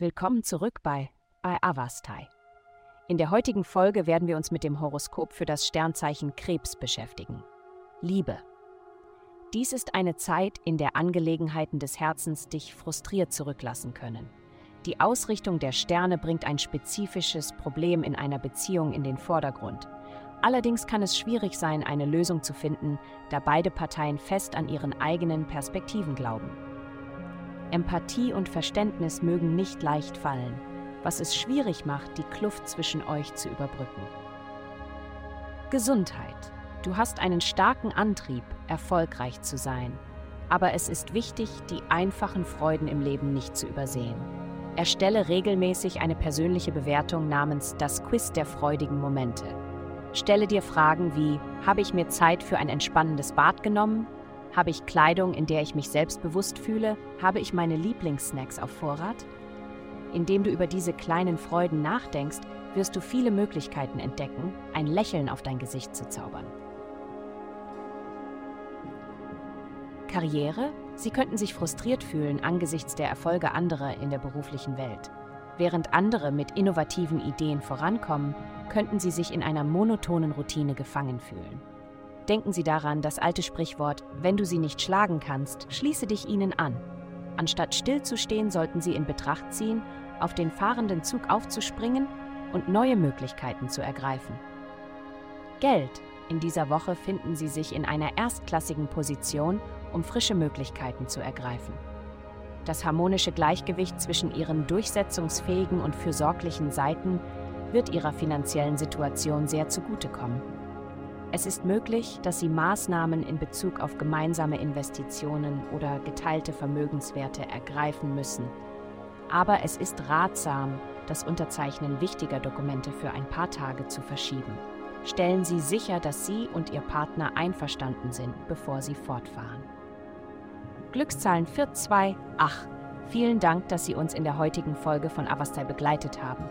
Willkommen zurück bei, bei Avastai. In der heutigen Folge werden wir uns mit dem Horoskop für das Sternzeichen Krebs beschäftigen. Liebe. Dies ist eine Zeit, in der Angelegenheiten des Herzens dich frustriert zurücklassen können. Die Ausrichtung der Sterne bringt ein spezifisches Problem in einer Beziehung in den Vordergrund. Allerdings kann es schwierig sein, eine Lösung zu finden, da beide Parteien fest an ihren eigenen Perspektiven glauben. Empathie und Verständnis mögen nicht leicht fallen, was es schwierig macht, die Kluft zwischen euch zu überbrücken. Gesundheit. Du hast einen starken Antrieb, erfolgreich zu sein. Aber es ist wichtig, die einfachen Freuden im Leben nicht zu übersehen. Erstelle regelmäßig eine persönliche Bewertung namens Das Quiz der freudigen Momente. Stelle dir Fragen wie, habe ich mir Zeit für ein entspannendes Bad genommen? Habe ich Kleidung, in der ich mich selbstbewusst fühle? Habe ich meine Lieblingssnacks auf Vorrat? Indem du über diese kleinen Freuden nachdenkst, wirst du viele Möglichkeiten entdecken, ein Lächeln auf dein Gesicht zu zaubern. Karriere? Sie könnten sich frustriert fühlen angesichts der Erfolge anderer in der beruflichen Welt. Während andere mit innovativen Ideen vorankommen, könnten sie sich in einer monotonen Routine gefangen fühlen. Denken Sie daran, das alte Sprichwort, wenn du sie nicht schlagen kannst, schließe dich ihnen an. Anstatt stillzustehen, sollten Sie in Betracht ziehen, auf den fahrenden Zug aufzuspringen und neue Möglichkeiten zu ergreifen. Geld. In dieser Woche finden Sie sich in einer erstklassigen Position, um frische Möglichkeiten zu ergreifen. Das harmonische Gleichgewicht zwischen Ihren durchsetzungsfähigen und fürsorglichen Seiten wird Ihrer finanziellen Situation sehr zugutekommen. Es ist möglich, dass Sie Maßnahmen in Bezug auf gemeinsame Investitionen oder geteilte Vermögenswerte ergreifen müssen. Aber es ist ratsam, das Unterzeichnen wichtiger Dokumente für ein paar Tage zu verschieben. Stellen Sie sicher, dass Sie und Ihr Partner einverstanden sind, bevor Sie fortfahren. Glückszahlen 428. Vielen Dank, dass Sie uns in der heutigen Folge von Avastai begleitet haben.